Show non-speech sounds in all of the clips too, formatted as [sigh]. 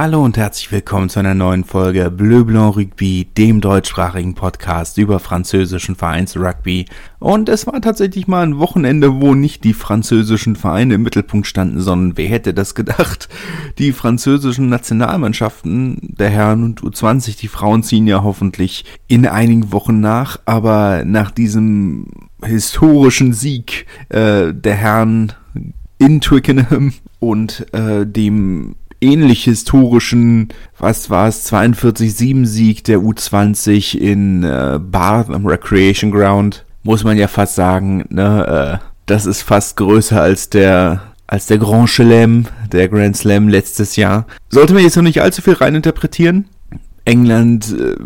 Hallo und herzlich willkommen zu einer neuen Folge Bleu Blanc Rugby, dem deutschsprachigen Podcast über französischen Vereinsrugby. Und es war tatsächlich mal ein Wochenende, wo nicht die französischen Vereine im Mittelpunkt standen, sondern wer hätte das gedacht? Die französischen Nationalmannschaften der Herren und U20, die Frauen ziehen ja hoffentlich in einigen Wochen nach, aber nach diesem historischen Sieg äh, der Herren in Twickenham und äh, dem ähnlich historischen, was war es, 42-7-Sieg der U20 in äh, Bath am Recreation Ground, muss man ja fast sagen, ne, äh, das ist fast größer als der als der Grand Chelem, der Grand Slam letztes Jahr. Sollte man jetzt noch nicht allzu viel reininterpretieren. England äh,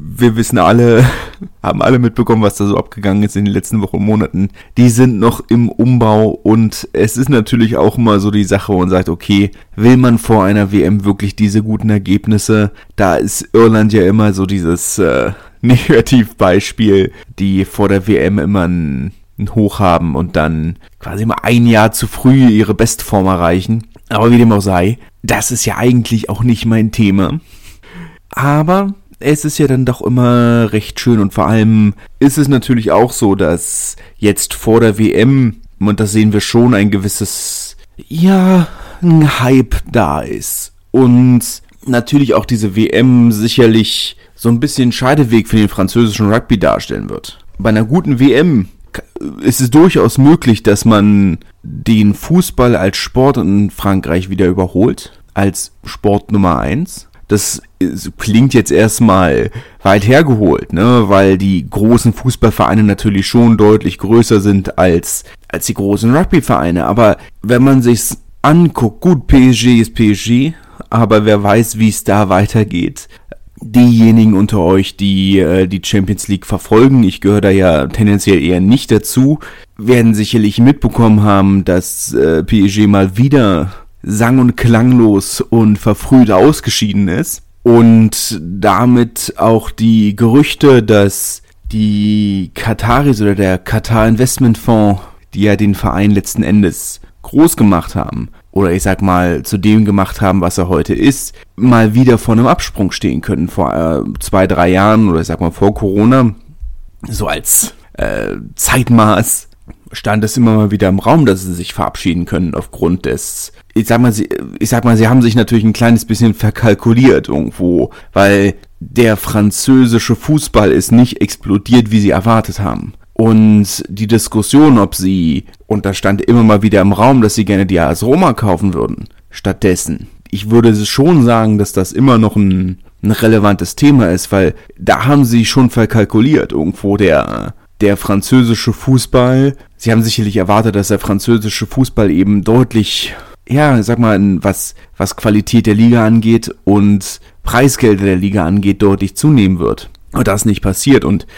wir wissen alle, [laughs] haben alle mitbekommen, was da so abgegangen ist in den letzten Wochen und Monaten. Die sind noch im Umbau und es ist natürlich auch immer so die Sache und sagt, okay, will man vor einer WM wirklich diese guten Ergebnisse? Da ist Irland ja immer so dieses äh, [laughs] Negativbeispiel, die vor der WM immer ein, ein Hoch haben und dann quasi mal ein Jahr zu früh ihre Bestform erreichen. Aber wie dem auch sei, das ist ja eigentlich auch nicht mein Thema. Aber es ist ja dann doch immer recht schön und vor allem ist es natürlich auch so, dass jetzt vor der WM, und das sehen wir schon, ein gewisses, ja, ein Hype da ist. Und natürlich auch diese WM sicherlich so ein bisschen Scheideweg für den französischen Rugby darstellen wird. Bei einer guten WM ist es durchaus möglich, dass man den Fußball als Sport in Frankreich wieder überholt, als Sport Nummer eins das klingt jetzt erstmal weit hergeholt, ne, weil die großen Fußballvereine natürlich schon deutlich größer sind als, als die großen Rugbyvereine. Aber wenn man sich's anguckt, gut, PSG ist PSG, aber wer weiß, wie es da weitergeht. Diejenigen unter euch, die äh, die Champions League verfolgen, ich gehöre da ja tendenziell eher nicht dazu, werden sicherlich mitbekommen haben, dass äh, PSG mal wieder sang- und klanglos und verfrüht ausgeschieden ist. Und damit auch die Gerüchte, dass die Kataris oder der Katar Investment Fonds, die ja den Verein letzten Endes groß gemacht haben, oder ich sag mal zu dem gemacht haben, was er heute ist, mal wieder vor einem Absprung stehen können. Vor äh, zwei, drei Jahren oder ich sag mal vor Corona, so als äh, Zeitmaß stand es immer mal wieder im Raum, dass sie sich verabschieden können aufgrund des, ich sag mal, sie, ich sag mal, sie haben sich natürlich ein kleines bisschen verkalkuliert irgendwo, weil der französische Fußball ist nicht explodiert, wie sie erwartet haben. Und die Diskussion, ob sie, und da stand immer mal wieder im Raum, dass sie gerne die AS Roma kaufen würden, stattdessen. Ich würde schon sagen, dass das immer noch ein, ein relevantes Thema ist, weil da haben sie schon verkalkuliert irgendwo der der französische Fußball, Sie haben sicherlich erwartet, dass der französische Fußball eben deutlich, ja, sag mal, was, was Qualität der Liga angeht und Preisgelder der Liga angeht, deutlich zunehmen wird. Und das nicht passiert. Und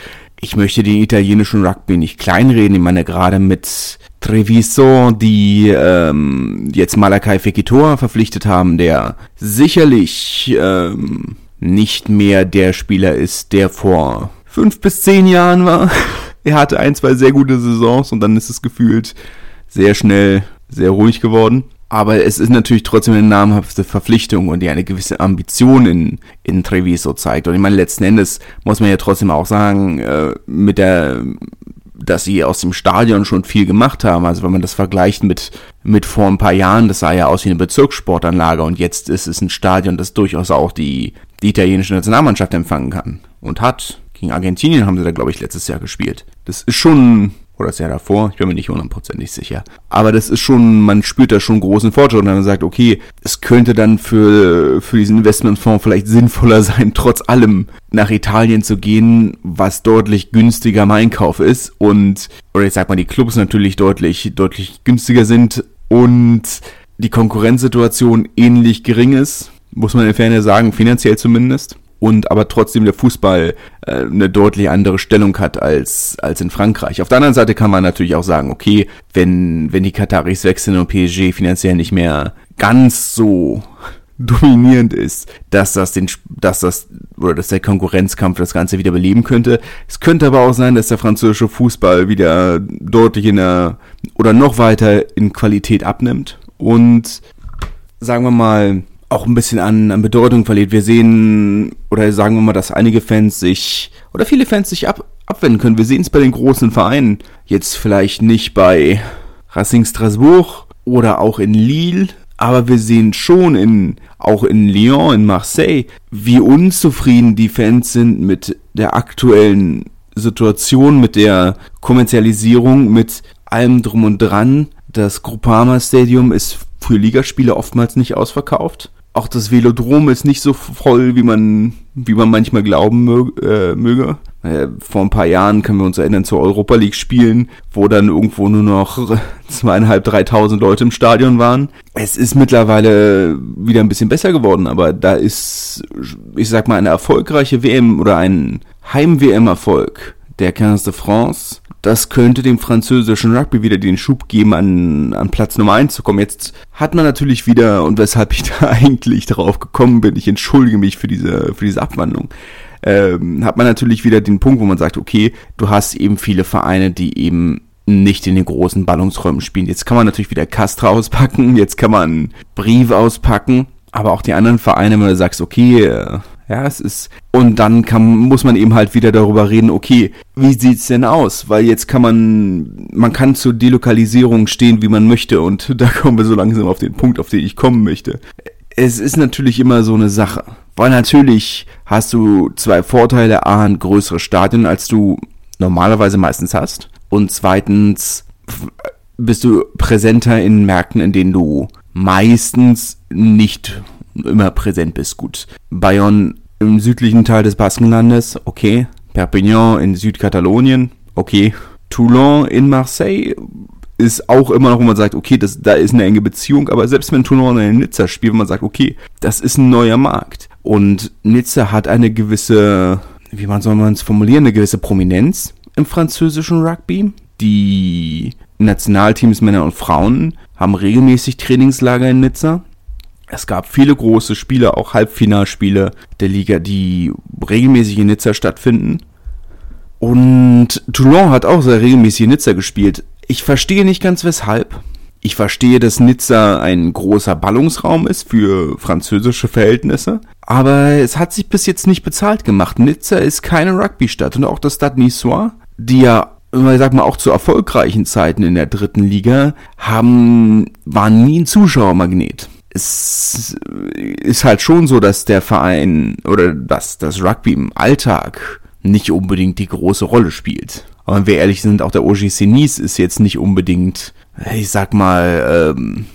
ich möchte den italienischen Rugby nicht kleinreden. Ich meine, gerade mit Treviso, die ähm, jetzt Malakai Fekitoa verpflichtet haben, der sicherlich ähm, nicht mehr der Spieler ist, der vor fünf bis zehn Jahren war. Er hatte ein, zwei sehr gute Saisons und dann ist es gefühlt sehr schnell sehr ruhig geworden. Aber es ist natürlich trotzdem eine namhafte Verpflichtung und die eine gewisse Ambition in, in Treviso zeigt. Und ich meine, letzten Endes muss man ja trotzdem auch sagen, äh, mit der, dass sie aus dem Stadion schon viel gemacht haben. Also wenn man das vergleicht mit, mit vor ein paar Jahren, das sah ja aus wie eine Bezirkssportanlage und jetzt ist es ein Stadion, das durchaus auch die, die italienische Nationalmannschaft empfangen kann und hat. Gegen Argentinien haben sie da, glaube ich, letztes Jahr gespielt. Das ist schon, oder das Jahr davor, ich bin mir nicht hundertprozentig sicher. Aber das ist schon, man spürt da schon großen Fortschritt und dann sagt, okay, es könnte dann für, für diesen Investmentfonds vielleicht sinnvoller sein, [laughs] trotz allem nach Italien zu gehen, was deutlich günstiger im Einkauf ist und, oder ich sag mal, die Clubs natürlich deutlich, deutlich günstiger sind und die Konkurrenzsituation ähnlich gering ist, muss man in Ferne sagen, finanziell zumindest und aber trotzdem der Fußball äh, eine deutlich andere Stellung hat als, als in Frankreich. Auf der anderen Seite kann man natürlich auch sagen, okay, wenn, wenn die Kataris wechseln und PSG finanziell nicht mehr ganz so [laughs] dominierend ist, dass das den, dass das, oder dass der Konkurrenzkampf das Ganze wieder beleben könnte. Es könnte aber auch sein, dass der französische Fußball wieder deutlich in der, oder noch weiter in Qualität abnimmt und sagen wir mal, auch ein bisschen an, an Bedeutung verliert. Wir sehen, oder sagen wir mal, dass einige Fans sich, oder viele Fans sich ab, abwenden können. Wir sehen es bei den großen Vereinen. Jetzt vielleicht nicht bei Racing Strasbourg oder auch in Lille, aber wir sehen schon in, auch in Lyon, in Marseille, wie unzufrieden die Fans sind mit der aktuellen Situation, mit der Kommerzialisierung, mit allem drum und dran. Das Groupama Stadium ist für Ligaspiele oftmals nicht ausverkauft. Auch das Velodrom ist nicht so voll, wie man, wie man manchmal glauben mög, äh, möge. Äh, vor ein paar Jahren können wir uns erinnern zu Europa League Spielen, wo dann irgendwo nur noch [laughs] zweieinhalb, dreitausend Leute im Stadion waren. Es ist mittlerweile wieder ein bisschen besser geworden, aber da ist, ich sag mal, eine erfolgreiche WM oder ein Heim-WM-Erfolg der 15 de France das könnte dem französischen Rugby wieder den Schub geben, an, an Platz Nummer 1 zu kommen. Jetzt hat man natürlich wieder, und weshalb ich [laughs] da eigentlich darauf gekommen bin, ich entschuldige mich für diese, für diese Abwandlung, ähm, hat man natürlich wieder den Punkt, wo man sagt, okay, du hast eben viele Vereine, die eben nicht in den großen Ballungsräumen spielen. Jetzt kann man natürlich wieder Castra auspacken, jetzt kann man Brief auspacken, aber auch die anderen Vereine, wenn du sagst, okay, äh, ja, es ist. Und dann kann, muss man eben halt wieder darüber reden, okay, wie sieht's denn aus? Weil jetzt kann man, man kann zur Delokalisierung stehen, wie man möchte. Und [laughs] da kommen wir so langsam auf den Punkt, auf den ich kommen möchte. Es ist natürlich immer so eine Sache. Weil natürlich hast du zwei Vorteile. A, ein größeres Stadion, als du normalerweise meistens hast. Und zweitens bist du präsenter in Märkten, in denen du meistens nicht immer präsent bist. Gut, Bayonne im südlichen Teil des Baskenlandes, okay. Perpignan in Südkatalonien, okay. Toulon in Marseille ist auch immer noch, wo man sagt, okay, das, da ist eine enge Beziehung, aber selbst wenn Toulon in Nizza spielt, man sagt, okay, das ist ein neuer Markt. Und Nizza hat eine gewisse, wie man soll man es formulieren, eine gewisse Prominenz im französischen Rugby. Die Nationalteams Männer und Frauen haben regelmäßig Trainingslager in Nizza. Es gab viele große Spiele, auch Halbfinalspiele der Liga, die regelmäßig in Nizza stattfinden. Und Toulon hat auch sehr regelmäßig in Nizza gespielt. Ich verstehe nicht ganz weshalb. Ich verstehe, dass Nizza ein großer Ballungsraum ist für französische Verhältnisse. Aber es hat sich bis jetzt nicht bezahlt gemacht. Nizza ist keine Rugby-Stadt. Und auch das Stade Niçois, die ja ich sag mal, auch zu erfolgreichen Zeiten in der dritten Liga, haben, waren nie ein Zuschauermagnet es ist halt schon so, dass der Verein oder dass das Rugby im Alltag nicht unbedingt die große Rolle spielt. Aber wenn wir ehrlich sind, auch der OGC Nice ist jetzt nicht unbedingt, ich sag mal, ähm,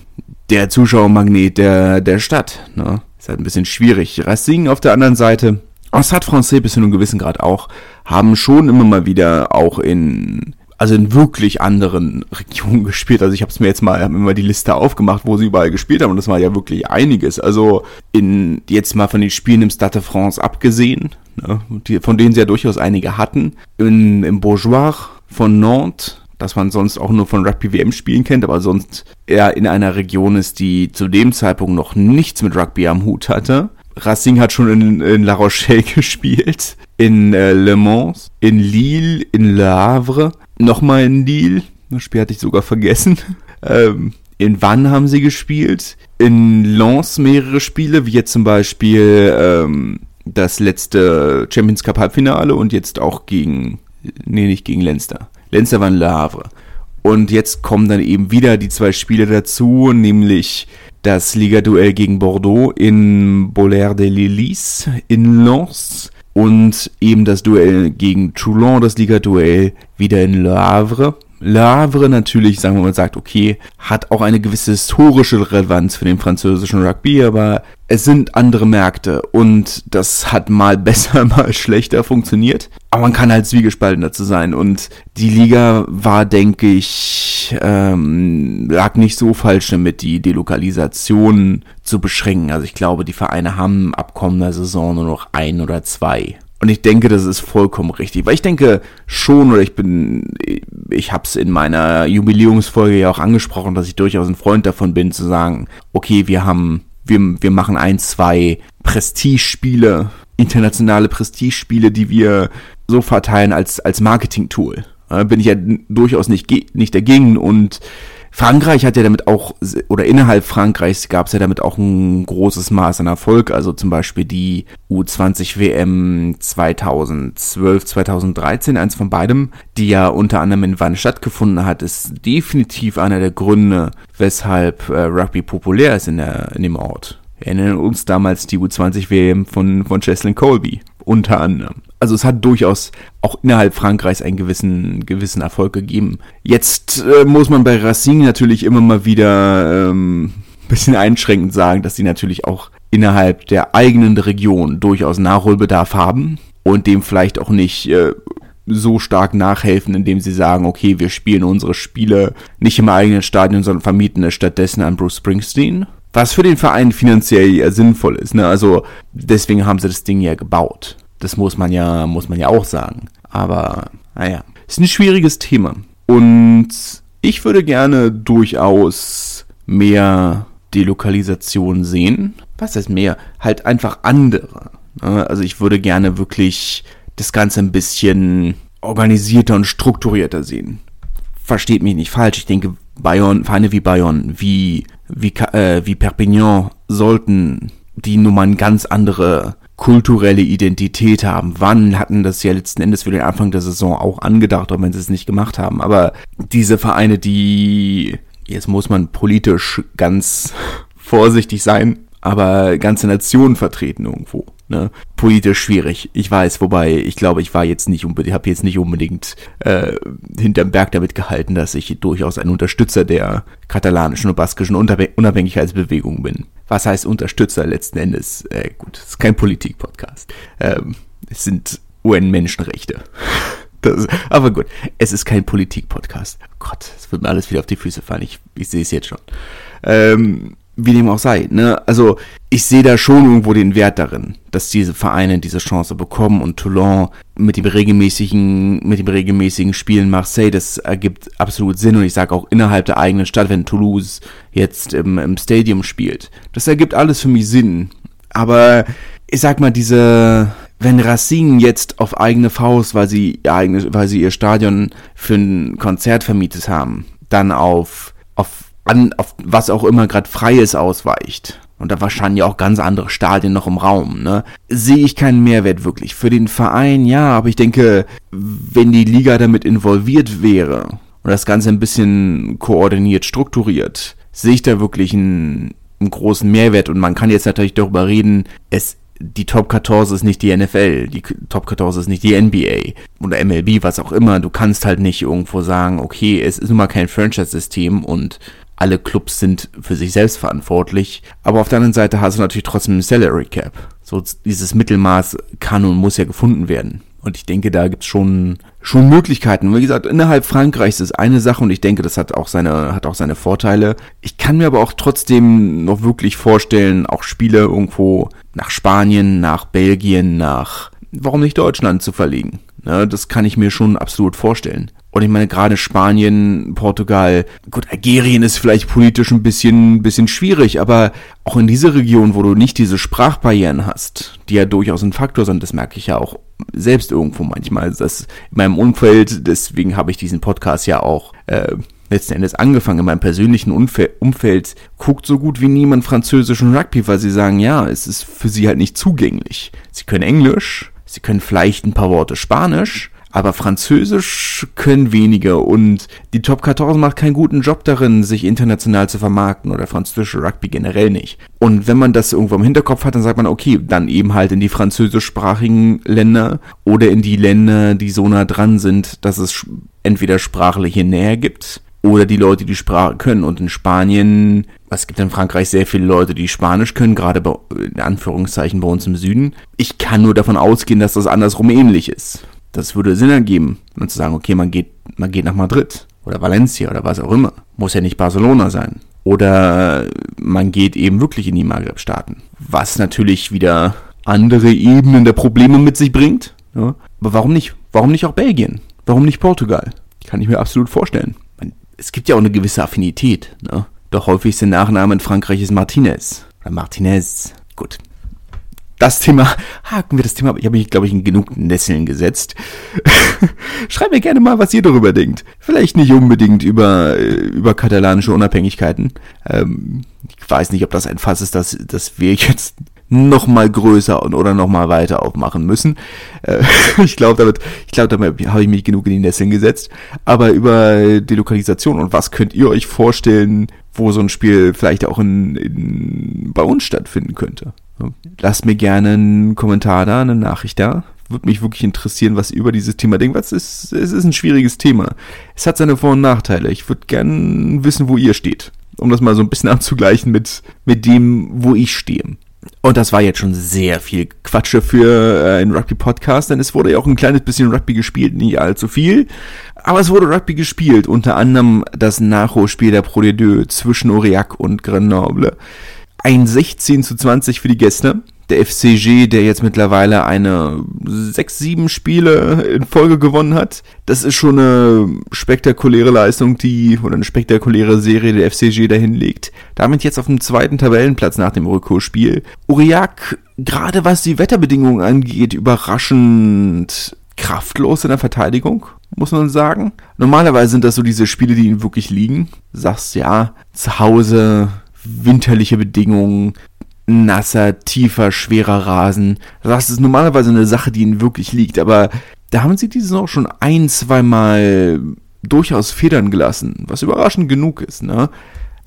der Zuschauermagnet der, der Stadt. Ne? Ist halt ein bisschen schwierig. Racing auf der anderen Seite, Stade Francais bis zu einem gewissen Grad auch, haben schon immer mal wieder auch in also in wirklich anderen Regionen [laughs] gespielt. Also ich habe es mir jetzt mal, hab mir mal die Liste aufgemacht, wo sie überall gespielt haben und das war ja wirklich einiges. Also in jetzt mal von den Spielen im Stade de France abgesehen, ne, die, von denen sie ja durchaus einige hatten, in, im Bourgeois von Nantes, das man sonst auch nur von Rugby WM spielen kennt, aber sonst eher in einer Region ist, die zu dem Zeitpunkt noch nichts mit Rugby am Hut hatte. Racing hat schon in, in La Rochelle [laughs] gespielt, in äh, Le Mans, in Lille, in Le Havre nochmal in Lille. Das Spiel hatte ich sogar vergessen. [laughs] Ähm, in Wann haben sie gespielt. In Lens mehrere Spiele, wie jetzt zum Beispiel ähm, das letzte Champions Cup Halbfinale und jetzt auch gegen, nee, nicht gegen Leinster. Leinster war in Le Havre. Und jetzt kommen dann eben wieder die zwei Spiele dazu, nämlich das Ligaduell gegen Bordeaux in Bollard de Lillis in Lens und eben das Duell gegen Toulon, das Liga-Duell, wieder in Le Havre. Le Havre natürlich, sagen wir mal, sagt, okay, hat auch eine gewisse historische Relevanz für den französischen Rugby, aber es sind andere Märkte und das hat mal [laughs] besser, mal schlechter funktioniert. Aber man kann halt zwiegespalten dazu sein und die Liga war, denke ich, ähm, lag nicht so falsch damit, die Delokalisation zu beschränken. Also ich glaube, die Vereine haben ab kommender Saison nur noch ein oder zwei. Und ich denke, das ist vollkommen richtig, weil ich denke schon, oder ich bin, ich habe es in meiner Jubiläumsfolge ja auch angesprochen, dass ich durchaus ein Freund davon bin, zu sagen, okay, wir haben wir, wir machen ein, zwei Prestigespiele, internationale Prestigespiele, die wir so verteilen als, als Marketing-Tool. Bin ich ja durchaus nicht, nicht dagegen und Frankreich hat ja damit auch, oder innerhalb Frankreichs gab es ja damit auch ein großes Maß an Erfolg. Also zum Beispiel die U20 WM 2012, 2013, eins von beidem, die ja unter anderem in Wann stattgefunden hat, ist definitiv einer der Gründe, weshalb äh, Rugby populär ist in, der, in dem Ort. Wir erinnern uns damals die U20 WM von, von Cheslin Colby, unter anderem. Also es hat durchaus auch innerhalb Frankreichs einen gewissen, gewissen Erfolg gegeben. Jetzt äh, muss man bei Racing natürlich immer mal wieder ähm, [laughs] bisschen einschränkend sagen, dass sie natürlich auch innerhalb der eigenen Region durchaus Nachholbedarf haben und dem vielleicht auch nicht äh, so stark nachhelfen, indem sie sagen, okay, wir spielen unsere Spiele nicht im eigenen Stadion, sondern vermieten es stattdessen an Bruce Springsteen was für den Verein finanziell ja sinnvoll ist. Ne? Also deswegen haben sie das Ding ja gebaut. Das muss man ja, muss man ja auch sagen. Aber naja, ist ein schwieriges Thema. Und ich würde gerne durchaus mehr Delokalisation sehen. Was heißt mehr? Halt einfach andere. Ne? Also ich würde gerne wirklich das Ganze ein bisschen organisierter und strukturierter sehen. Versteht mich nicht falsch. Ich denke, Bayern, Vereine wie Bayern, wie wie, äh, wie Perpignan sollten die nun mal eine ganz andere kulturelle Identität haben. Wann hatten das ja letzten Endes für den Anfang der Saison auch angedacht, auch wenn sie es nicht gemacht haben. Aber diese Vereine, die, jetzt muss man politisch ganz [laughs] vorsichtig sein, aber ganze Nationen vertreten irgendwo. Ne? Politisch schwierig, ich weiß, wobei ich glaube, ich war jetzt nicht unbedingt, habe jetzt nicht unbedingt äh, hinterm Berg damit gehalten, dass ich durchaus ein Unterstützer der katalanischen und baskischen Unabhängigkeitsbewegung bin. Was heißt Unterstützer letzten Endes? Äh, gut, es ist kein Politik-Podcast. Ähm, es sind UN-Menschenrechte. [laughs] Aber gut, es ist kein Politik-Podcast. Gott, es wird mir alles wieder auf die Füße fallen. Ich, ich sehe es jetzt schon. Ähm, wie dem auch sei, ne? Also ich sehe da schon irgendwo den Wert darin, dass diese Vereine diese Chance bekommen und Toulon mit dem regelmäßigen, mit dem regelmäßigen Spielen Marseille, das ergibt absolut Sinn und ich sage auch innerhalb der eigenen Stadt, wenn Toulouse jetzt im, im Stadium spielt, das ergibt alles für mich Sinn. Aber ich sag mal, diese, wenn Racine jetzt auf eigene Faust, weil sie ihr eigenes, weil sie ihr Stadion für ein Konzert vermietet haben, dann auf, auf an, auf was auch immer gerade Freies ausweicht, und da wahrscheinlich auch ganz andere Stadien noch im Raum, ne, sehe ich keinen Mehrwert wirklich. Für den Verein ja, aber ich denke, wenn die Liga damit involviert wäre und das Ganze ein bisschen koordiniert, strukturiert, sehe ich da wirklich einen, einen großen Mehrwert und man kann jetzt natürlich darüber reden, es die Top 14 ist nicht die NFL, die Top 14 ist nicht die NBA oder MLB, was auch immer. Du kannst halt nicht irgendwo sagen, okay, es ist nun mal kein Franchise-System und alle Clubs sind für sich selbst verantwortlich. Aber auf der anderen Seite hast du natürlich trotzdem ein Salary Cap. So dieses Mittelmaß kann und muss ja gefunden werden. Und ich denke, da gibt's schon, schon Möglichkeiten. Wie gesagt, innerhalb Frankreichs ist eine Sache und ich denke, das hat auch seine, hat auch seine Vorteile. Ich kann mir aber auch trotzdem noch wirklich vorstellen, auch Spiele irgendwo nach Spanien, nach Belgien, nach, warum nicht Deutschland zu verlegen. Ne, das kann ich mir schon absolut vorstellen. Und ich meine, gerade Spanien, Portugal, gut, Algerien ist vielleicht politisch ein bisschen, bisschen schwierig, aber auch in dieser Region, wo du nicht diese Sprachbarrieren hast, die ja durchaus ein Faktor sind, das merke ich ja auch selbst irgendwo manchmal, dass in meinem Umfeld, deswegen habe ich diesen Podcast ja auch äh, letzten Endes angefangen, in meinem persönlichen Umfeld, Umfeld guckt so gut wie niemand französischen Rugby, weil sie sagen, ja, es ist für sie halt nicht zugänglich. Sie können Englisch, sie können vielleicht ein paar Worte Spanisch, aber Französisch können wenige und die Top 14 macht keinen guten Job darin, sich international zu vermarkten oder französische Rugby generell nicht. Und wenn man das irgendwo im Hinterkopf hat, dann sagt man, okay, dann eben halt in die französischsprachigen Länder oder in die Länder, die so nah dran sind, dass es entweder sprachliche Nähe gibt oder die Leute, die Sprache können. Und in Spanien, es gibt in Frankreich sehr viele Leute, die Spanisch können, gerade bei, in Anführungszeichen bei uns im Süden. Ich kann nur davon ausgehen, dass das andersrum ähnlich ist. Das würde Sinn ergeben, dann zu sagen, okay, man geht, man geht nach Madrid oder Valencia oder was auch immer. Muss ja nicht Barcelona sein. Oder man geht eben wirklich in die Maghreb-Staaten. Was natürlich wieder andere Ebenen der Probleme mit sich bringt. Ja. Aber warum nicht? Warum nicht auch Belgien? Warum nicht Portugal? Kann ich mir absolut vorstellen. Es gibt ja auch eine gewisse Affinität. Ne? Doch häufigste Nachname in Frankreich ist Martinez. Oder Martinez. Gut. Das Thema, [laughs] haken wir das Thema, ich habe mich, glaube ich, in genug Nesseln gesetzt. [laughs] Schreibt mir gerne mal, was ihr darüber denkt. Vielleicht nicht unbedingt über, äh, über katalanische Unabhängigkeiten. Ähm, ich weiß nicht, ob das ein Fass ist, dass, dass wir jetzt noch mal größer und, oder noch mal weiter aufmachen müssen. Äh, [laughs] ich glaube, damit, ich glaube, damit habe ich mich genug in die Nesseln gesetzt. Aber über die Lokalisation und was könnt ihr euch vorstellen, wo so ein Spiel vielleicht auch in, in, bei uns stattfinden könnte? Lasst mir gerne einen Kommentar da, eine Nachricht da. Würde mich wirklich interessieren, was ihr über dieses Thema denkt. Was ist, es ist ein schwieriges Thema. Es hat seine Vor- und Nachteile. Ich würde gerne wissen, wo ihr steht. Um das mal so ein bisschen [laughs] abzugleichen mit, mit dem, wo ich stehe. Und das war jetzt schon sehr viel Quatsche für äh, einen Rugby-Podcast, denn es wurde ja auch ein kleines bisschen Rugby gespielt, nicht allzu viel. Aber es wurde Rugby gespielt, unter anderem das Nachholspiel der Pro de Deux zwischen Aurillac und Grenoble. Ein 16 zu 20 für die Gäste der FCG, der jetzt mittlerweile eine sechs, sieben Spiele in Folge gewonnen hat. Das ist schon eine spektakuläre Leistung, die, oder eine spektakuläre Serie der FCG dahin legt. Damit jetzt auf dem zweiten Tabellenplatz nach dem Rückholspiel. Uriak, gerade was die Wetterbedingungen angeht, überraschend kraftlos in der Verteidigung, muss man sagen. Normalerweise sind das so diese Spiele, die ihnen wirklich liegen. Sagst ja, zu Hause winterliche Bedingungen, nasser, tiefer, schwerer Rasen. Das ist normalerweise eine Sache, die ihnen wirklich liegt, aber da haben sie diese Saison schon ein, zweimal durchaus federn gelassen, was überraschend genug ist, ne?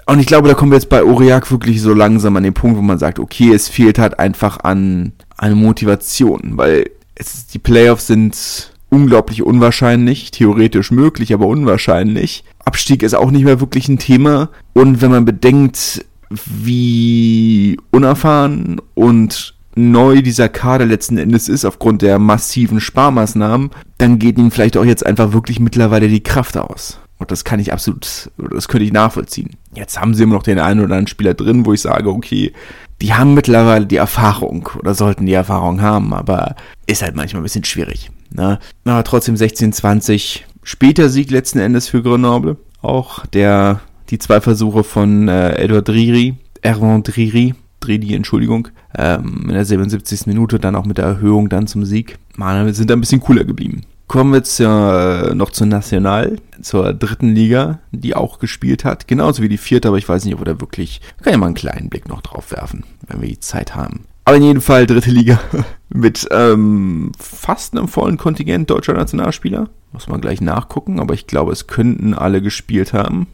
Und ich glaube, da kommen wir jetzt bei Aurillac wirklich so langsam an den Punkt, wo man sagt, okay, es fehlt halt einfach an, an Motivation, weil es, die Playoffs sind unglaublich unwahrscheinlich, theoretisch möglich, aber unwahrscheinlich. Abstieg ist auch nicht mehr wirklich ein Thema. Und wenn man bedenkt, wie unerfahren und neu dieser Kader letzten Endes ist aufgrund der massiven Sparmaßnahmen, dann geht ihnen vielleicht auch jetzt einfach wirklich mittlerweile die Kraft aus. Und das kann ich absolut, das könnte ich nachvollziehen. Jetzt haben sie immer noch den einen oder anderen Spieler drin, wo ich sage, okay, die haben mittlerweile die Erfahrung oder sollten die Erfahrung haben, aber ist halt manchmal ein bisschen schwierig. Ne? Aber trotzdem 16-20, später Sieg letzten Endes für Grenoble. Auch der die zwei Versuche von äh, Edward Driri, Erwin Driri, Dridi, Entschuldigung, ähm, in der 77. Minute dann auch mit der Erhöhung dann zum Sieg, man, sind da ein bisschen cooler geblieben. Kommen wir jetzt äh, noch zur National, zur dritten Liga, die auch gespielt hat, genauso wie die vierte, aber ich weiß nicht, ob wir da wirklich, wir können ja mal einen kleinen Blick noch drauf werfen, wenn wir die Zeit haben. Aber in jedem Fall dritte Liga [laughs] mit ähm, fast einem vollen Kontingent deutscher Nationalspieler. Muss man gleich nachgucken, aber ich glaube, es könnten alle gespielt haben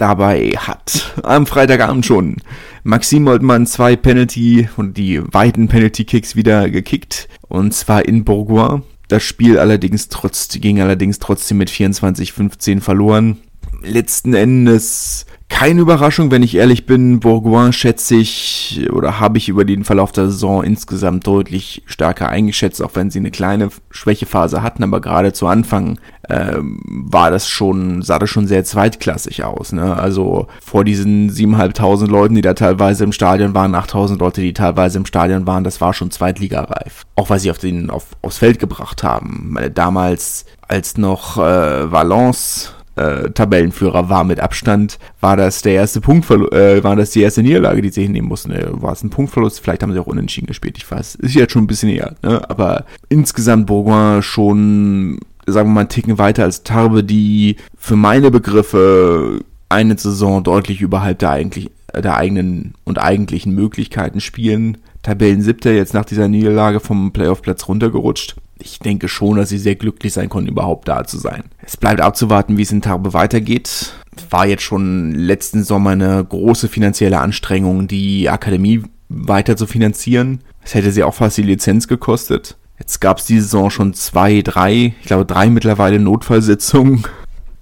dabei hat. Am Freitagabend schon. Maxim Moldmann zwei Penalty und die weiten Penalty Kicks wieder gekickt. Und zwar in Bourgois. Das Spiel allerdings trotz, ging allerdings trotzdem mit 24-15 verloren. Letzten Endes keine Überraschung, wenn ich ehrlich bin. Bourgoin schätze ich oder habe ich über den Verlauf der Saison insgesamt deutlich stärker eingeschätzt, auch wenn sie eine kleine Schwächephase hatten, aber gerade zu Anfang ähm, war das schon, sah das schon sehr zweitklassig aus. Ne? Also vor diesen 7.500 Leuten, die da teilweise im Stadion waren, 8.000 Leute, die teilweise im Stadion waren, das war schon zweitligareif. Auch weil sie auf den, auf, aufs Feld gebracht haben. Damals, als noch äh, Valence äh, Tabellenführer war mit Abstand, war das der erste Punktverlust, äh, war das die erste Niederlage, die sie hinnehmen mussten. Äh, war es ein Punktverlust? Vielleicht haben sie auch unentschieden gespielt, ich weiß. Ist jetzt schon ein bisschen eher, ne? Aber insgesamt Bourgoin schon, sagen wir mal, einen Ticken weiter als Tarbe, die für meine Begriffe eine Saison deutlich überhalb der eigentlich der eigenen und eigentlichen Möglichkeiten spielen. Tabellen siebter jetzt nach dieser Niederlage vom Playoff-Platz runtergerutscht ich denke schon, dass sie sehr glücklich sein konnten, überhaupt da zu sein. Es bleibt abzuwarten, wie es in Tarbe weitergeht. War jetzt schon letzten Sommer eine große finanzielle Anstrengung, die Akademie weiter zu finanzieren. Es hätte sie auch fast die Lizenz gekostet. Jetzt gab es diese Saison schon zwei, drei, ich glaube drei mittlerweile Notfallsitzungen.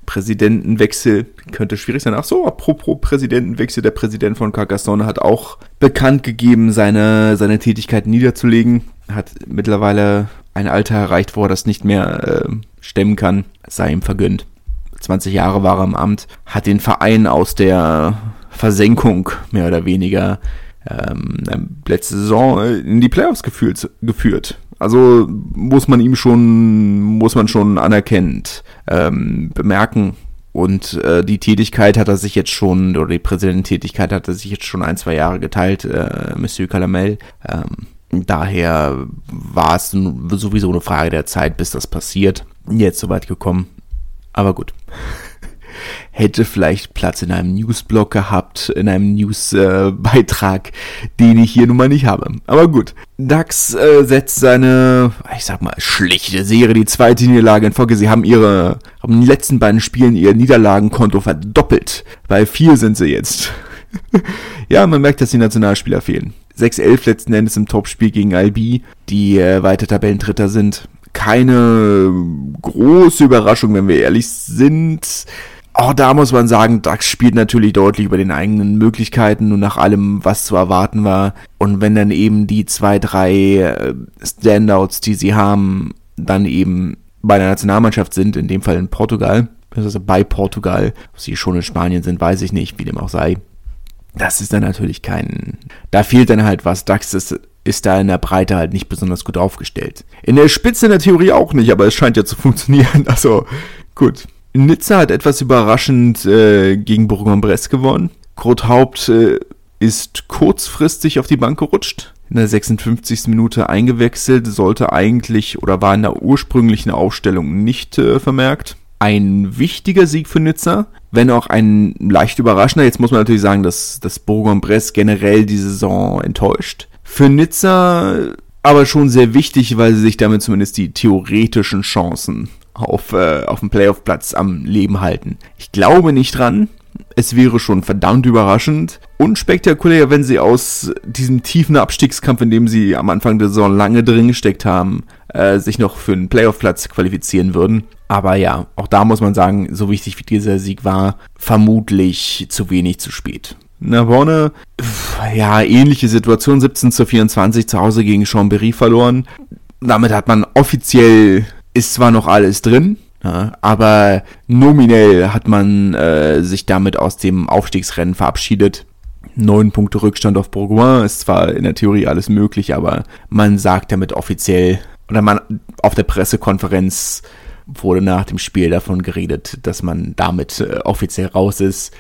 Präsidentenwechsel könnte schwierig sein. Ach so, apropos Präsidentenwechsel, der Präsident von Carcassonne hat auch bekannt gegeben, seine, seine Tätigkeit niederzulegen. Hat mittlerweile ein Alter erreicht, wo er das nicht mehr äh, stemmen kann, sei ihm vergönnt. 20 Jahre war er im Amt, hat den Verein aus der Versenkung mehr oder weniger ähm, letzte Saison in die Playoffs geführt, geführt. Also muss man ihm schon, muss man schon anerkennend ähm, bemerken. Und äh, die Tätigkeit hat er sich jetzt schon, oder die Präsidententätigkeit hat er sich jetzt schon ein, zwei Jahre geteilt, äh, Monsieur Calamel. Ähm, Daher war es sowieso eine Frage der Zeit, bis das passiert. Jetzt soweit gekommen. Aber gut. [laughs] Hätte vielleicht Platz in einem Newsblog gehabt, in einem Newsbeitrag, äh, den ich hier nun mal nicht habe. Aber gut. DAX äh, setzt seine, ich sag mal, schlechte Serie, die zweite Niederlage in Folge. Sie haben ihre, haben in den letzten beiden Spielen ihr Niederlagenkonto verdoppelt. Bei vier sind sie jetzt. [laughs] ja, man merkt, dass die Nationalspieler fehlen. 6-11 letzten Endes im Topspiel gegen IB, die äh, weiter Tabellentritter sind. Keine große Überraschung, wenn wir ehrlich sind. Auch da muss man sagen, DAX spielt natürlich deutlich über den eigenen Möglichkeiten und nach allem, was zu erwarten war. Und wenn dann eben die zwei, drei äh, Standouts, die sie haben, dann eben bei der Nationalmannschaft sind, in dem Fall in Portugal, also bei Portugal, ob sie schon in Spanien sind, weiß ich nicht, wie dem auch sei das ist dann natürlich kein, da fehlt dann halt was. DAX ist, ist da in der Breite halt nicht besonders gut aufgestellt. In der Spitze in der Theorie auch nicht, aber es scheint ja zu funktionieren. [laughs] Also, gut. Nizza hat etwas überraschend äh, gegen Bourg-en-Bresse gewonnen. Kurt Haupt äh, ist kurzfristig auf die Bank gerutscht. In der 56. Minute eingewechselt, sollte eigentlich oder war in der ursprünglichen Aufstellung nicht äh, vermerkt ein wichtiger Sieg für Nizza, wenn auch ein leicht überraschender. Jetzt muss man natürlich sagen, dass, dass Bourg-en-Bresse generell die Saison enttäuscht. Für Nizza aber schon sehr wichtig, weil sie sich damit zumindest die theoretischen Chancen auf, äh, auf dem Playoff-Platz am Leben halten. Ich glaube nicht dran. Es wäre schon verdammt überraschend und spektakulär, wenn sie aus diesem tiefen Abstiegskampf, in dem sie am Anfang der Saison lange drin gesteckt haben, äh, sich noch für einen Playoff-Platz qualifizieren würden. Aber ja, auch da muss man sagen, so wichtig wie dieser Sieg war, vermutlich zu wenig zu spät. Narbonne, ja, ähnliche Situation, 17 zu 24 zu Hause gegen Chambéry verloren. Damit hat man offiziell, ist zwar noch alles drin, ja, aber nominell hat man äh, sich damit aus dem Aufstiegsrennen verabschiedet. Neun Punkte Rückstand auf Bourgoin ist zwar in der Theorie alles möglich, aber man sagt damit offiziell, oder man auf der Pressekonferenz wurde nach dem Spiel davon geredet, dass man damit äh, offiziell raus ist.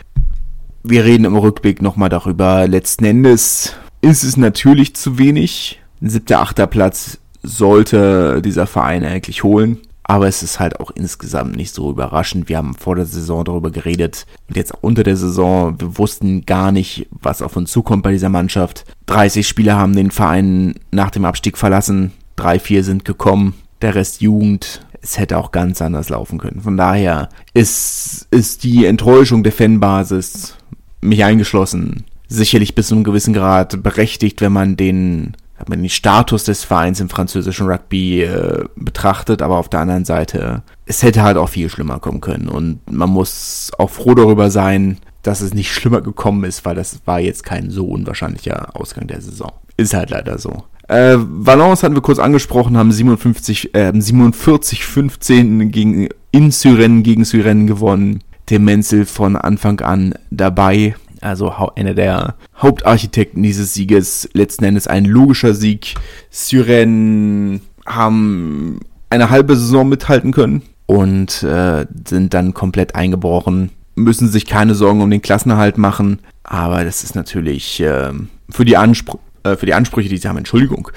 Wir reden im Rückblick nochmal darüber. Letzten Endes ist es natürlich zu wenig. Ein siebter, achter Platz sollte dieser Verein eigentlich holen. Aber es ist halt auch insgesamt nicht so überraschend. Wir haben vor der Saison darüber geredet und jetzt auch unter der Saison. Wir wussten gar nicht, was auf uns zukommt bei dieser Mannschaft. 30 Spieler haben den Verein nach dem Abstieg verlassen. Drei, vier sind gekommen. Der Rest Jugend es hätte auch ganz anders laufen können. Von daher ist, ist die Enttäuschung der Fanbasis, mich eingeschlossen, sicherlich bis zu einem gewissen Grad berechtigt, wenn man den, wenn man den Status des Vereins im französischen Rugby äh, betrachtet, aber auf der anderen Seite, es hätte halt auch viel schlimmer kommen können und man muss auch froh darüber sein, dass es nicht schlimmer gekommen ist, weil das war jetzt kein so unwahrscheinlicher Ausgang der Saison. Ist halt leider so. Äh, Valence hatten wir kurz angesprochen, haben 57, äh, 47, 15 gegen, in Syren gegen Syren gewonnen. Der Menzel von Anfang an dabei. Also einer der Hauptarchitekten dieses Sieges. Letzten Endes ein logischer Sieg. Syren haben eine halbe Saison mithalten können und äh, sind dann komplett eingebrochen. Müssen sich keine Sorgen um den Klassenerhalt machen. Aber das ist natürlich äh, für die Anspruch äh, für die Ansprüche, die sie haben, Entschuldigung,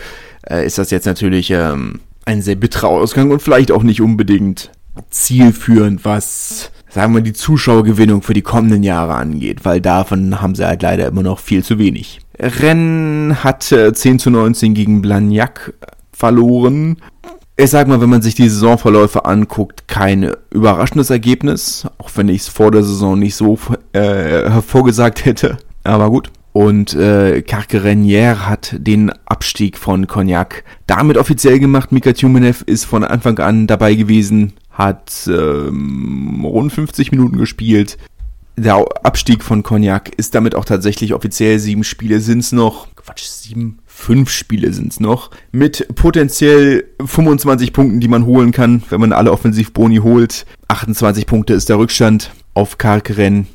äh, ist das jetzt natürlich ähm, ein sehr bitterer Ausgang und vielleicht auch nicht unbedingt zielführend, was, sagen wir, die Zuschauergewinnung für die kommenden Jahre angeht, weil davon haben sie halt leider immer noch viel zu wenig. Rennen hat äh, 10 zu 19 gegen Blagnac verloren. Ich sag mal, wenn man sich die Saisonverläufe anguckt, kein überraschendes Ergebnis, auch wenn ich es vor der Saison nicht so äh, hervorgesagt hätte. Aber gut. Und äh, Carquerenier hat den Abstieg von Cognac damit offiziell gemacht. Mika Tumenev ist von Anfang an dabei gewesen, hat ähm, rund 50 Minuten gespielt. Der Abstieg von Cognac ist damit auch tatsächlich offiziell. Sieben Spiele sind's noch. Quatsch, sieben, fünf Spiele sind's noch. Mit potenziell 25 Punkten, die man holen kann, wenn man alle Offensivboni holt. 28 Punkte ist der Rückstand auf Carqueren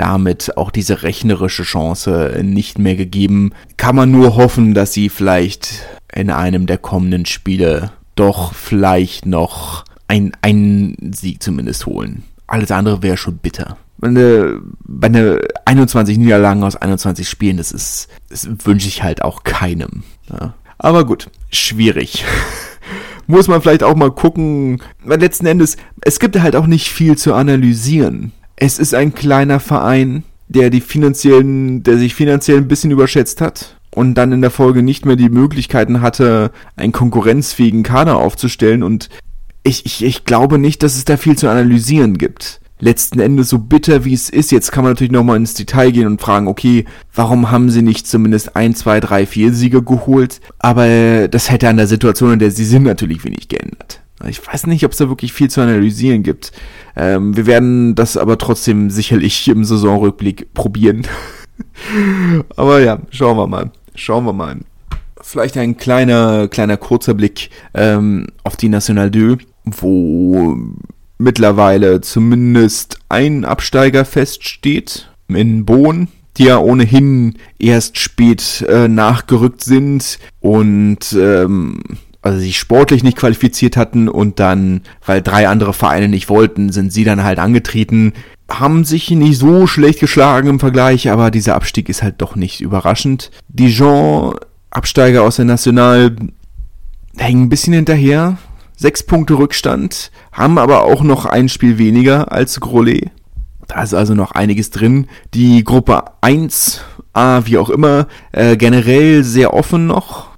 damit auch diese rechnerische Chance nicht mehr gegeben. Kann man nur hoffen, dass sie vielleicht in einem der kommenden Spiele doch vielleicht noch ein, einen Sieg zumindest holen. Alles andere wäre schon bitter. Eine, bei einer 21 Niederlagen aus 21 Spielen, das ist, das wünsche ich halt auch keinem. Ja. Aber gut, schwierig. [laughs] Muss man vielleicht auch mal gucken, weil letzten Endes, es gibt halt auch nicht viel zu analysieren. Es ist ein kleiner Verein, der die finanziellen, der sich finanziell ein bisschen überschätzt hat und dann in der Folge nicht mehr die Möglichkeiten hatte, einen konkurrenzfähigen Kader aufzustellen und ich, ich, ich glaube nicht, dass es da viel zu analysieren gibt. Letzten Endes so bitter wie es ist, jetzt kann man natürlich nochmal ins Detail gehen und fragen, okay, warum haben sie nicht zumindest ein, zwei, drei, vier Siege geholt? Aber das hätte an der Situation, in der sie sind, natürlich wenig geändert. Ich weiß nicht, ob es da wirklich viel zu analysieren gibt. Ähm, wir werden das aber trotzdem sicherlich im Saisonrückblick probieren. [laughs] aber ja, schauen wir mal. Schauen wir mal. Vielleicht ein kleiner, kleiner kurzer Blick ähm, auf die National 2, wo mittlerweile zumindest ein Absteiger feststeht in Bohn, die ja ohnehin erst spät äh, nachgerückt sind und ähm, also sich sportlich nicht qualifiziert hatten und dann, weil drei andere Vereine nicht wollten, sind sie dann halt angetreten, haben sich nicht so schlecht geschlagen im Vergleich, aber dieser Abstieg ist halt doch nicht überraschend. Dijon, Absteiger aus der National, hängen ein bisschen hinterher. Sechs Punkte Rückstand, haben aber auch noch ein Spiel weniger als Grolet. Da ist also noch einiges drin. Die Gruppe 1, A, wie auch immer, äh, generell sehr offen noch.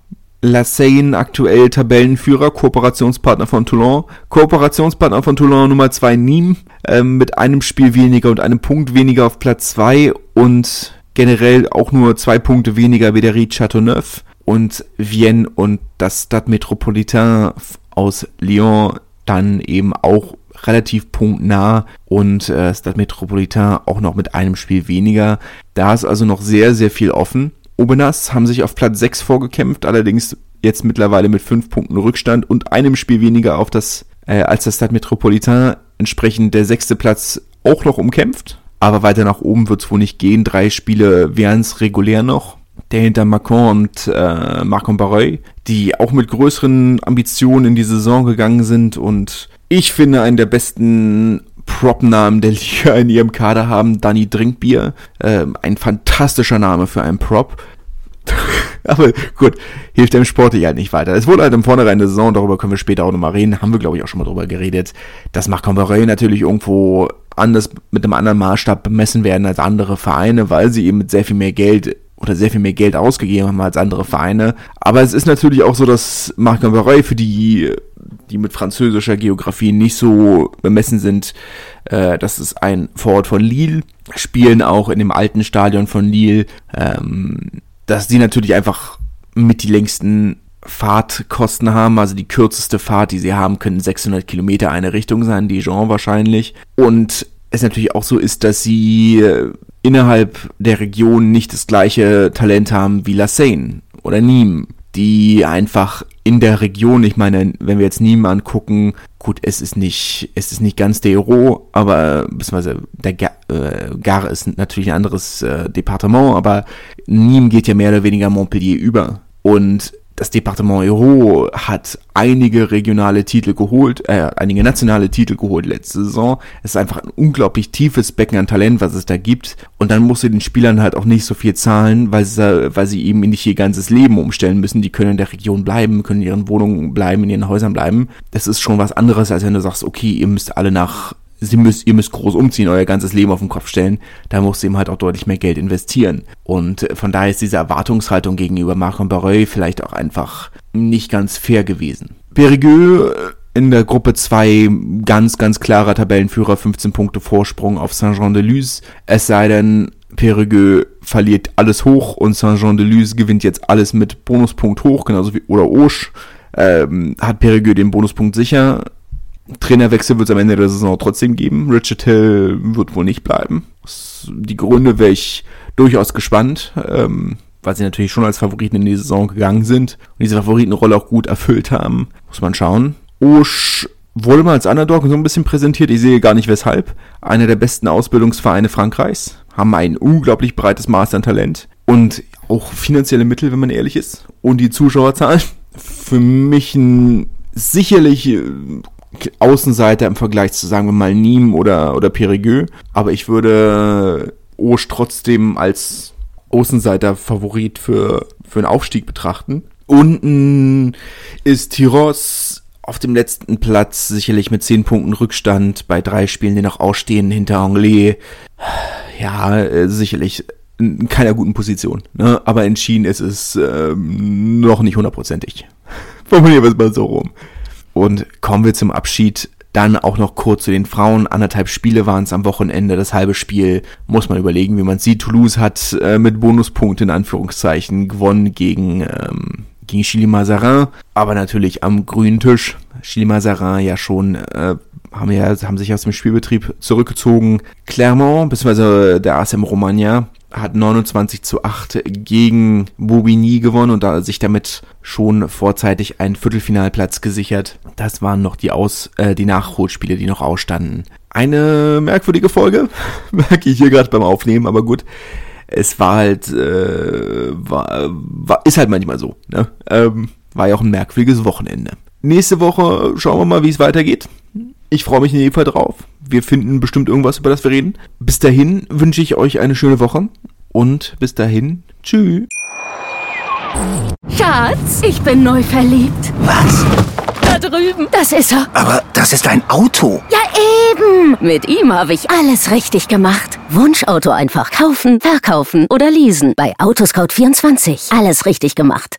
Lassagne aktuell Tabellenführer, Kooperationspartner von Toulon. Kooperationspartner von Toulon Nummer 2 Nîmes ähm, mit einem Spiel weniger und einem Punkt weniger auf Platz 2 und generell auch nur zwei Punkte weniger wie der Ried Chateauneuf und Vienne und das Stade Metropolitain aus Lyon dann eben auch relativ punktnah und äh, Stade Metropolitain auch noch mit einem Spiel weniger. Da ist also noch sehr, sehr viel offen. Obenas haben sich auf Platz 6 vorgekämpft, allerdings jetzt mittlerweile mit 5 Punkten Rückstand und einem Spiel weniger auf das, äh, als das Stade Metropolitain. Entsprechend der sechste Platz auch noch umkämpft. Aber weiter nach oben wird es wohl nicht gehen. Drei Spiele wären es regulär noch. Der hinter Macron und äh, Marcon Barreuil, die auch mit größeren Ambitionen in die Saison gegangen sind und ich finde einen der besten Prop-Namen der Liga in ihrem Kader haben. Danny Drinkbier, äh, ein fantastischer Name für einen Prop. [laughs] Aber gut, hilft dem Sport ja halt nicht weiter. Es wurde halt im Vornherein der Saison, darüber können wir später auch nochmal reden, haben wir glaube ich auch schon mal drüber geredet, dass Marc natürlich irgendwo anders mit einem anderen Maßstab bemessen werden als andere Vereine, weil sie eben mit sehr viel mehr Geld oder sehr viel mehr Geld ausgegeben haben als andere Vereine. Aber es ist natürlich auch so, dass Marc für die die mit französischer Geografie nicht so bemessen sind. Äh, das ist ein Vorort von Lille, spielen auch in dem alten Stadion von Lille, ähm, dass die natürlich einfach mit die längsten Fahrtkosten haben, also die kürzeste Fahrt, die sie haben, können 600 Kilometer eine Richtung sein, Dijon wahrscheinlich. Und es natürlich auch so ist, dass sie äh, innerhalb der Region nicht das gleiche Talent haben wie La Seine oder Nîmes die einfach in der Region, ich meine, wenn wir jetzt Nîmes angucken, gut, es ist nicht, es ist nicht ganz der Hero, aber beziehungsweise der Gar, äh, Gare ist natürlich ein anderes äh, Departement, aber Nîmes geht ja mehr oder weniger Montpellier über. Und das Departement Euro hat einige regionale Titel geholt, äh, einige nationale Titel geholt letzte Saison. Es ist einfach ein unglaublich tiefes Becken an Talent, was es da gibt. Und dann musst du den Spielern halt auch nicht so viel zahlen, weil sie, weil sie eben nicht ihr ganzes Leben umstellen müssen. Die können in der Region bleiben, können in ihren Wohnungen bleiben, in ihren Häusern bleiben. Das ist schon was anderes, als wenn du sagst, okay, ihr müsst alle nach sie müsst, ihr müsst groß umziehen, euer ganzes Leben auf den Kopf stellen, da musst du eben halt auch deutlich mehr Geld investieren. Und äh, von daher ist diese Erwartungshaltung gegenüber Marc Barreuil vielleicht auch einfach nicht ganz fair gewesen. Perigueux äh, in der Gruppe 2 ganz, ganz klarer Tabellenführer, 15 Punkte Vorsprung auf Saint-Jean-de-Luz. Es sei denn, Perigueux verliert alles hoch und Saint-Jean-de-Luz gewinnt jetzt alles mit Bonuspunkt hoch, genauso wie, oder Osch, ähm, hat Perigueux den Bonuspunkt sicher. Trainerwechsel wird es am Ende der Saison trotzdem geben. Richard Hill wird wohl nicht bleiben. Die Gründe wäre ich durchaus gespannt, ähm, weil sie natürlich schon als Favoriten in die Saison gegangen sind und diese Favoritenrolle auch gut erfüllt haben. Muss man schauen. Osch wurde mal als Underdog so ein bisschen präsentiert. Ich sehe gar nicht weshalb. Einer der besten Ausbildungsvereine Frankreichs. Haben ein unglaublich breites Maß an Talent. Und auch finanzielle Mittel, wenn man ehrlich ist. Und die Zuschauerzahlen. Für mich ein sicherlich äh, Außenseiter im Vergleich zu, sagen wir mal, Nîmes oder, oder Périgueux. Aber ich würde Osch trotzdem als Außenseiter-Favorit für, für einen Aufstieg betrachten. Unten ist Tiros auf dem letzten Platz, sicherlich mit 10 Punkten Rückstand bei drei Spielen, die noch ausstehen hinter Anglais. Ja, äh, sicherlich in keiner guten Position. Ne? Aber entschieden ist es ähm, noch nicht hundertprozentig. [laughs] Formulieren wir es mal so rum. Und kommen wir zum Abschied. Dann auch noch kurz zu den Frauen. Anderthalb Spiele waren es am Wochenende. Das halbe Spiel muss man überlegen, wie man sieht. Toulouse hat äh, mit Bonuspunkten in Anführungszeichen gewonnen gegen, ähm, gegen Chili Mazarin. Aber natürlich am grünen Tisch. Chili Mazarin ja schon äh, haben, ja, haben sich aus dem Spielbetrieb zurückgezogen. Clermont, beziehungsweise der ASM Romagna, hat 29 zu 8 gegen Bobigny gewonnen und da sich damit schon vorzeitig einen Viertelfinalplatz gesichert. Das waren noch die Aus äh, die Nachholspiele, die noch ausstanden. Eine merkwürdige Folge, [laughs] merke ich hier gerade beim Aufnehmen, aber gut. Es war halt, äh, war, war, ist halt manchmal so. Ne? Ähm, war ja auch ein merkwürdiges Wochenende. Nächste Woche schauen wir mal, wie es weitergeht. Ich freue mich in jedem Fall drauf. Wir finden bestimmt irgendwas, über das wir reden. Bis dahin wünsche ich euch eine schöne Woche und bis dahin, tschüss. Schatz, ich bin neu verliebt. Was? Da drüben. Das ist er. Aber das ist ein Auto. Ja, eben. Mit ihm habe ich alles richtig gemacht. Wunschauto einfach kaufen, verkaufen oder leasen. Bei Autoscout24. Alles richtig gemacht.